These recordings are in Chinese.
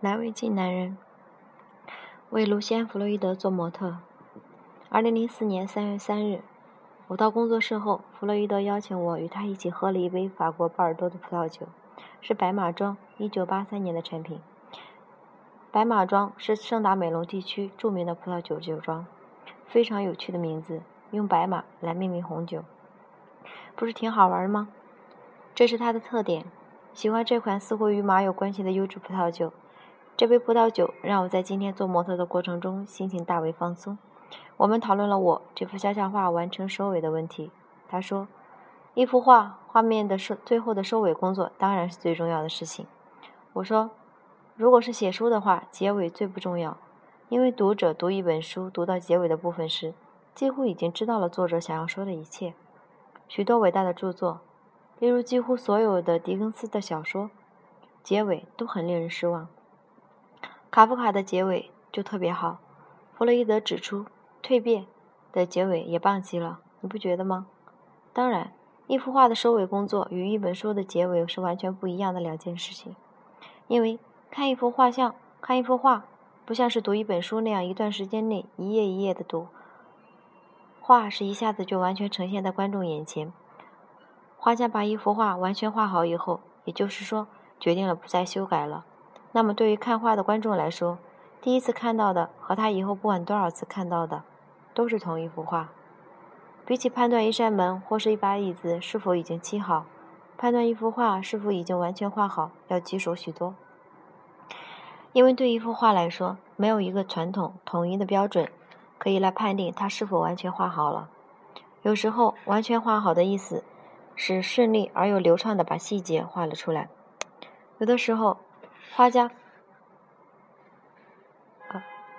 难为进男人，为卢西安·弗洛伊德做模特。二零零四年三月三日，我到工作室后，弗洛伊德邀请我与他一起喝了一杯法国波尔多的葡萄酒，是白马庄一九八三年的产品。白马庄是圣达美隆地区著名的葡萄酒酒庄，非常有趣的名字，用白马来命名红酒，不是挺好玩吗？这是它的特点。喜欢这款似乎与马有关系的优质葡萄酒。这杯葡萄酒让我在今天做模特的过程中心情大为放松。我们讨论了我这幅肖像画完成收尾的问题。他说：“一幅画画面的收最后的收尾工作当然是最重要的事情。”我说：“如果是写书的话，结尾最不重要，因为读者读一本书读到结尾的部分时，几乎已经知道了作者想要说的一切。许多伟大的著作。”例如，几乎所有的狄更斯的小说结尾都很令人失望。卡夫卡的结尾就特别好。弗洛伊德指出，蜕变的结尾也棒极了，你不觉得吗？当然，一幅画的收尾工作与一本书的结尾是完全不一样的两件事情。因为看一幅画像，看一幅画，不像是读一本书那样一段时间内一页一页的读，画是一下子就完全呈现在观众眼前。画家把一幅画完全画好以后，也就是说，决定了不再修改了。那么，对于看画的观众来说，第一次看到的和他以后不管多少次看到的，都是同一幅画。比起判断一扇门或是一把椅子是否已经砌好，判断一幅画是否已经完全画好要棘手许多。因为对一幅画来说，没有一个传统统一的标准可以来判定它是否完全画好了。有时候，完全画好的意思。是顺利而又流畅的把细节画了出来。有的时候，画家，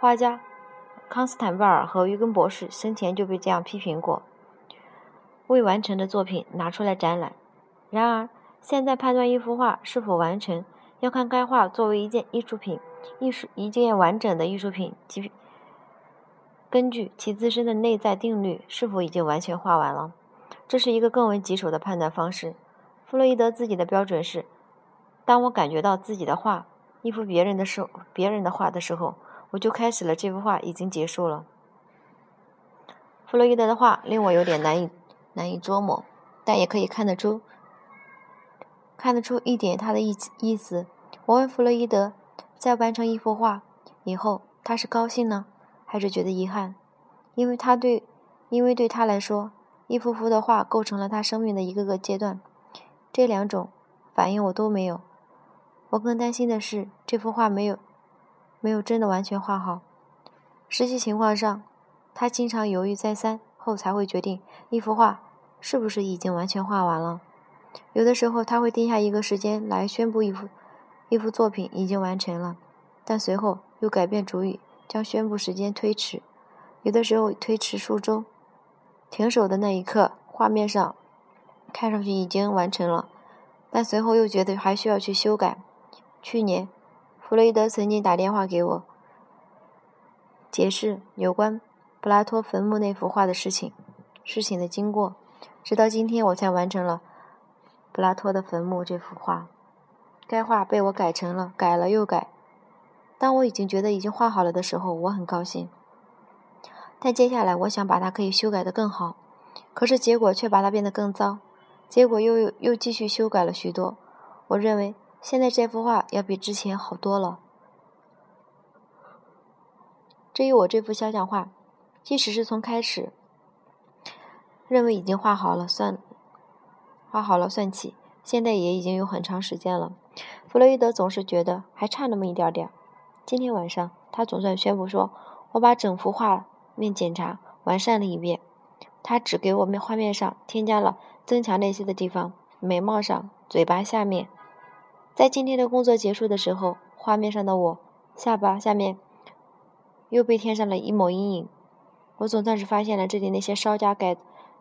画家康斯坦贝尔和于根博士生前就被这样批评过：未完成的作品拿出来展览。然而，现在判断一幅画是否完成，要看该画作为一件艺术品、艺术一件完整的艺术品，及根据其自身的内在定律是否已经完全画完了。这是一个更为棘手的判断方式。弗洛伊德自己的标准是：当我感觉到自己的画一幅别人的时别人的画的时候，我就开始了这幅画已经结束了。弗洛伊德的画令我有点难以难以捉摸，但也可以看得出看得出一点他的意意思。我问弗洛伊德，在完成一幅画以后，他是高兴呢，还是觉得遗憾？因为他对因为对他来说。一幅幅的画构成了他生命的一个个阶段，这两种反应我都没有。我更担心的是，这幅画没有没有真的完全画好。实际情况上，他经常犹豫再三后才会决定一幅画是不是已经完全画完了。有的时候他会定下一个时间来宣布一幅一幅作品已经完成了，但随后又改变主意，将宣布时间推迟。有的时候推迟数周。停手的那一刻，画面上看上去已经完成了，但随后又觉得还需要去修改。去年，弗洛伊德曾经打电话给我，解释有关布拉托坟墓那幅画的事情，事情的经过。直到今天，我才完成了布拉托的坟墓这幅画。该画被我改成了，改了又改。当我已经觉得已经画好了的时候，我很高兴。但接下来，我想把它可以修改得更好，可是结果却把它变得更糟，结果又又继续修改了许多。我认为现在这幅画要比之前好多了。至于我这幅肖像画，即使是从开始认为已经画好了算画好了算起，现在也已经有很长时间了。弗洛伊德总是觉得还差那么一点点。今天晚上，他总算宣布说：“我把整幅画。”面检查完善了一遍，他只给我们画面上添加了增强那些的地方，眉毛上、嘴巴下面。在今天的工作结束的时候，画面上的我下巴下面又被添上了一抹阴影。我总算是发现了这里那些稍加改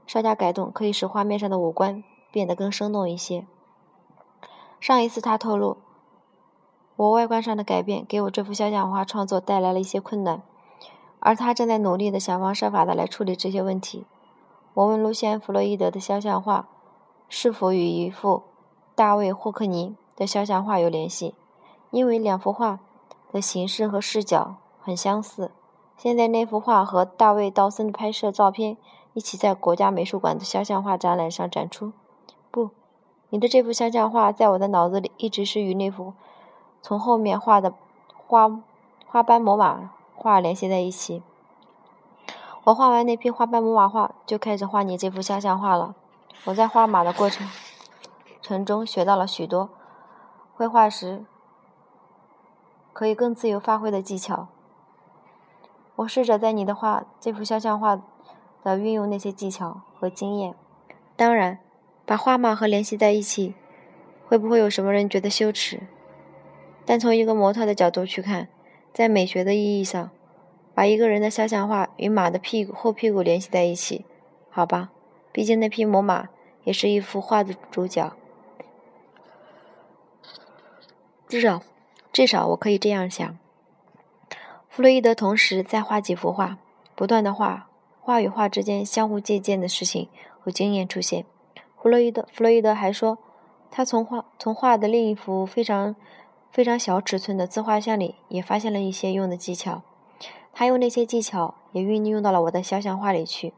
稍加改动，可以使画面上的五官变得更生动一些。上一次他透露，我外观上的改变给我这幅肖像画创作带来了一些困难。而他正在努力的想方设法的来处理这些问题。我问卢西安·弗洛伊德的肖像画是否与一幅大卫·霍克尼的肖像画有联系，因为两幅画的形式和视角很相似。现在那幅画和大卫·道森的拍摄照片一起在国家美术馆的肖像画展览上展出。不，你的这幅肖像画在我的脑子里一直是与那幅从后面画的花花斑魔马画联系在一起。我画完那批花斑魔马画，就开始画你这幅肖像画了。我在画马的过程程中学到了许多绘画时可以更自由发挥的技巧。我试着在你的画这幅肖像画的运用那些技巧和经验。当然，把画马和联系在一起，会不会有什么人觉得羞耻？但从一个模特的角度去看，在美学的意义上。把一个人的肖像画与马的屁股后屁股联系在一起，好吧？毕竟那匹母马也是一幅画的主角。至少，至少我可以这样想。弗洛伊德同时在画几幅画，不断的画，画与画之间相互借鉴的事情和经验出现。弗洛伊德，弗洛伊德还说，他从画从画的另一幅非常非常小尺寸的自画像里也发现了一些用的技巧。他用那些技巧也运用到了我的肖像画里去。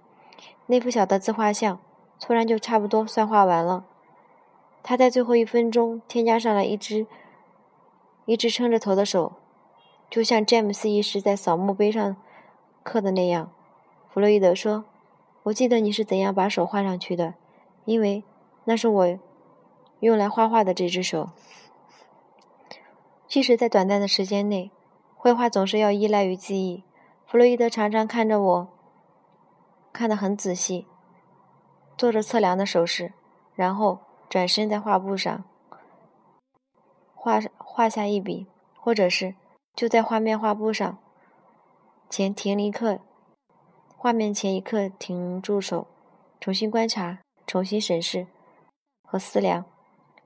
那幅小的自画像突然就差不多算画完了。他在最后一分钟添加上了一只一只撑着头的手，就像詹姆斯一世在扫墓碑上刻的那样。弗洛伊德说：“我记得你是怎样把手画上去的，因为那是我用来画画的这只手。即使在短暂的时间内。”绘画总是要依赖于记忆。弗洛伊德常常看着我，看得很仔细，做着测量的手势，然后转身在画布上画画下一笔，或者是就在画面画布上前停一刻，画面前一刻停住手，重新观察、重新审视和思量。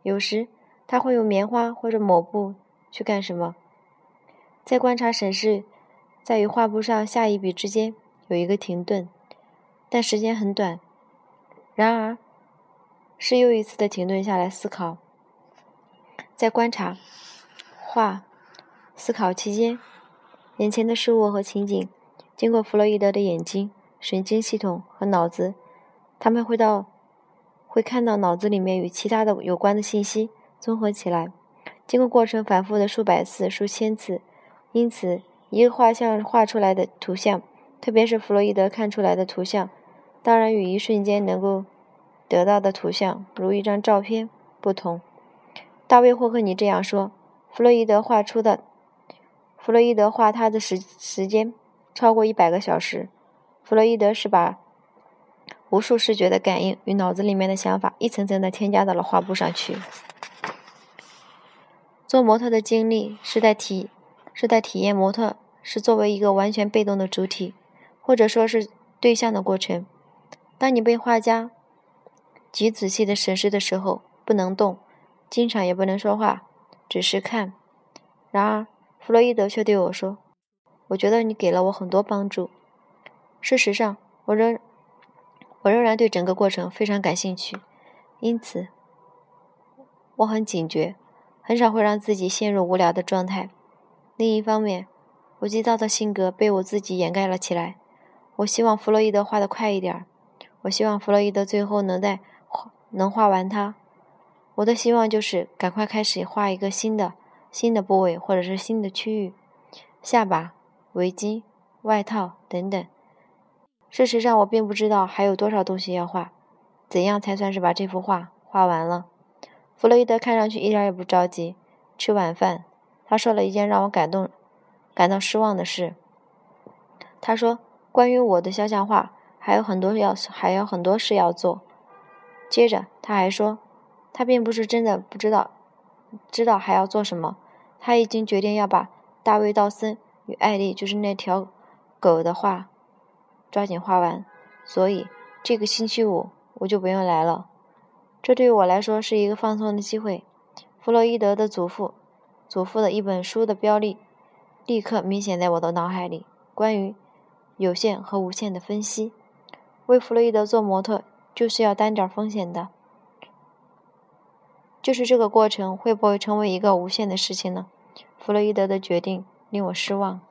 有时他会用棉花或者抹布去干什么？在观察审视，在与画布上下一笔之间有一个停顿，但时间很短。然而，是又一次的停顿下来思考。在观察、画、思考期间，眼前的事物和情景经过弗洛伊德的眼睛、神经系统和脑子，他们会到会看到脑子里面与其他的有关的信息综合起来，经过过程反复的数百次、数千次。因此，一个画像画出来的图像，特别是弗洛伊德看出来的图像，当然与一瞬间能够得到的图像，如一张照片不同。大卫霍克尼这样说：弗洛伊德画出的，弗洛伊德画他的时时间超过一百个小时。弗洛伊德是把无数视觉的感应与脑子里面的想法一层层的添加到了画布上去。做模特的经历是在体。是在体验模特是作为一个完全被动的主体，或者说是对象的过程。当你被画家极仔细的审视的时候，不能动，经常也不能说话，只是看。然而，弗洛伊德却对我说：“我觉得你给了我很多帮助。事实上，我仍我仍然对整个过程非常感兴趣，因此我很警觉，很少会让自己陷入无聊的状态。”另一方面，我急躁的性格被我自己掩盖了起来。我希望弗洛伊德画得快一点。我希望弗洛伊德最后能在画能画完他。我的希望就是赶快开始画一个新的新的部位或者是新的区域，下巴、围巾、外套等等。事实上，我并不知道还有多少东西要画。怎样才算是把这幅画画完了？弗洛伊德看上去一点也不着急。吃晚饭。他说了一件让我感动、感到失望的事。他说：“关于我的肖像画，还有很多要，还有很多事要做。”接着他还说：“他并不是真的不知道，知道还要做什么。他已经决定要把大卫·道森与艾丽，就是那条狗的画，抓紧画完。所以这个星期五我就不用来了。这对于我来说是一个放松的机会。”弗洛伊德的祖父。祖父的一本书的标立，立刻明显在我的脑海里。关于有限和无限的分析，为弗洛伊德做模特就是要担点风险的。就是这个过程会不会成为一个无限的事情呢？弗洛伊德的决定令我失望。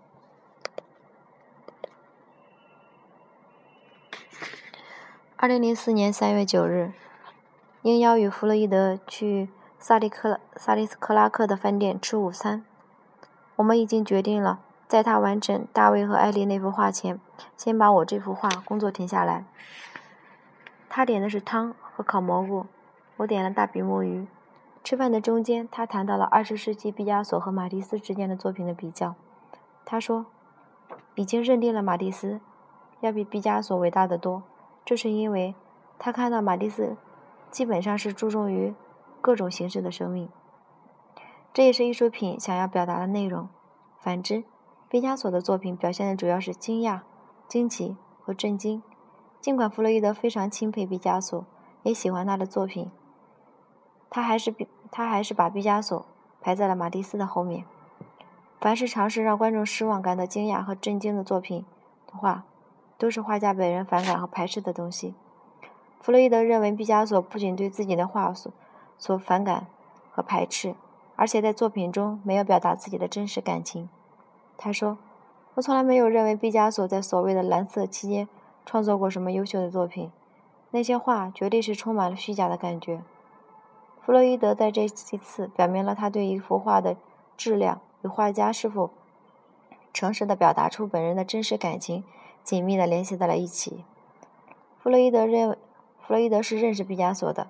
二零零四年三月九日，应邀与弗洛伊德去萨利克萨利斯克拉克的饭店吃午餐。我们已经决定了，在他完成大卫和艾丽那幅画前，先把我这幅画工作停下来。他点的是汤和烤蘑菇，我点了大比目鱼。吃饭的中间，他谈到了二十世纪毕加索和马蒂斯之间的作品的比较。他说，已经认定了马蒂斯要比毕加索伟大的多，这是因为他看到马蒂斯基本上是注重于各种形式的生命。这也是艺术品想要表达的内容。反之，毕加索的作品表现的主要是惊讶、惊奇和震惊。尽管弗洛伊德非常钦佩毕加索，也喜欢他的作品，他还是比。他还是把毕加索排在了马蒂斯的后面。凡是尝试让观众失望、感到惊讶和震惊的作品的话，都是画家本人反感和排斥的东西。弗洛伊德认为，毕加索不仅对自己的画所所反感和排斥，而且在作品中没有表达自己的真实感情。他说：“我从来没有认为毕加索在所谓的蓝色期间创作过什么优秀的作品，那些画绝对是充满了虚假的感觉。”弗洛伊德在这一次表明了他对一幅画的质量与画家是否诚实地表达出本人的真实感情紧密地联系在了一起。弗洛伊德认为，弗洛伊德是认识毕加索的。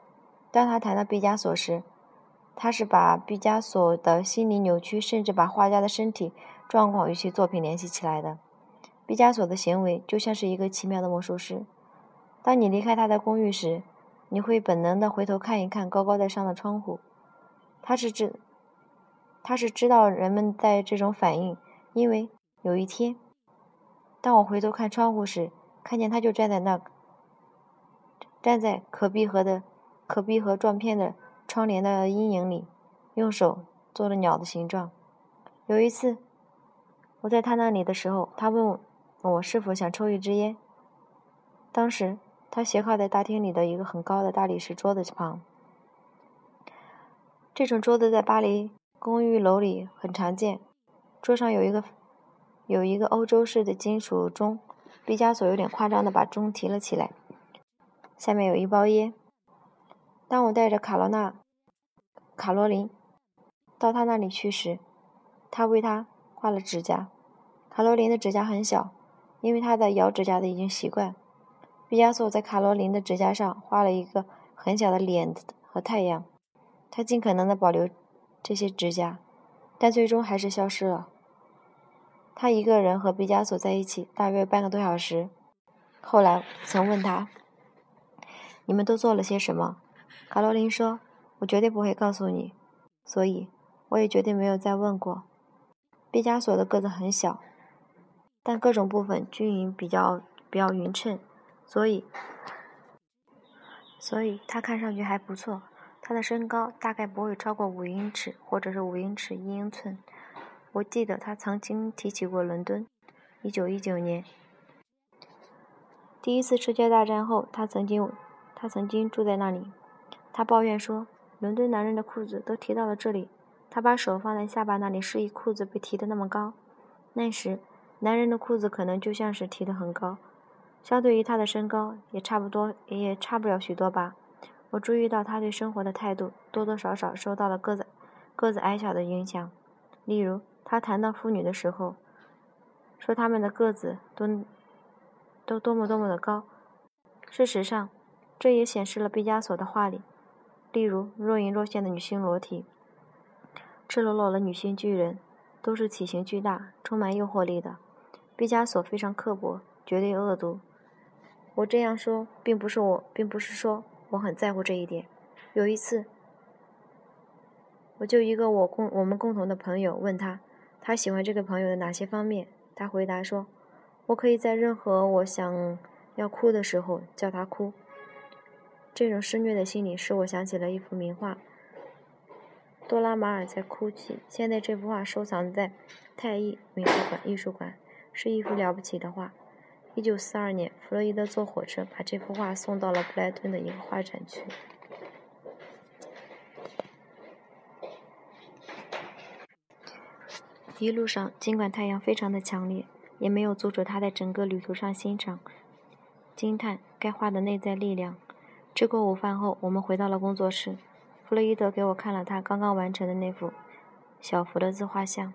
当他谈到毕加索时，他是把毕加索的心理扭曲，甚至把画家的身体状况与其作品联系起来的。毕加索的行为就像是一个奇妙的魔术师。当你离开他的公寓时，你会本能的回头看一看高高在上的窗户，他是知，他是知道人们在这种反应，因为有一天，当我回头看窗户时，看见他就站在那，站在可闭合的、可闭合撞片的窗帘的阴影里，用手做了鸟的形状。有一次，我在他那里的时候，他问我是否想抽一支烟，当时。他斜靠在大厅里的一个很高的大理石桌子旁。这种桌子在巴黎公寓楼里很常见。桌上有一个有一个欧洲式的金属钟。毕加索有点夸张的把钟提了起来。下面有一包烟。当我带着卡罗娜、卡罗琳到他那里去时，他为他画了指甲。卡罗琳的指甲很小，因为他在咬指甲的已经习惯。毕加索在卡罗琳的指甲上画了一个很小的脸和太阳。他尽可能的保留这些指甲，但最终还是消失了。他一个人和毕加索在一起大约半个多小时。后来曾问他：“你们都做了些什么？”卡罗琳说：“我绝对不会告诉你，所以我也绝对没有再问过。”毕加索的个子很小，但各种部分均匀，比较比较匀称。所以，所以他看上去还不错。他的身高大概不会超过五英尺，或者是五英尺一英寸。我记得他曾经提起过伦敦。一九一九年，第一次世界大战后，他曾经他曾经住在那里。他抱怨说，伦敦男人的裤子都提到了这里。他把手放在下巴那里，示意裤子被提得那么高。那时，男人的裤子可能就像是提得很高。相对于他的身高，也差不多，也差不了许多吧。我注意到他对生活的态度多多少少受到了个子个子矮小的影响。例如，他谈到妇女的时候，说他们的个子都都多么多么的高。事实上，这也显示了毕加索的画里，例如若隐若现的女性裸体、赤裸裸的女性巨人，都是体型巨大、充满诱惑力的。毕加索非常刻薄，绝对恶毒。我这样说，并不是我，并不是说我很在乎这一点。有一次，我就一个我共我们共同的朋友问他，他喜欢这个朋友的哪些方面？他回答说：“我可以在任何我想要哭的时候叫他哭。”这种施虐的心理使我想起了一幅名画，《多拉马尔在哭泣》。现在这幅画收藏在泰艺美术馆艺术馆，是一幅了不起的画。一九四二年，弗洛伊德坐火车把这幅画送到了布莱顿的一个画展去。一路上，尽管太阳非常的强烈，也没有阻止他在整个旅途上欣赏、惊叹该画的内在力量。吃过午饭后，我们回到了工作室。弗洛伊德给我看了他刚刚完成的那幅小幅的自画像。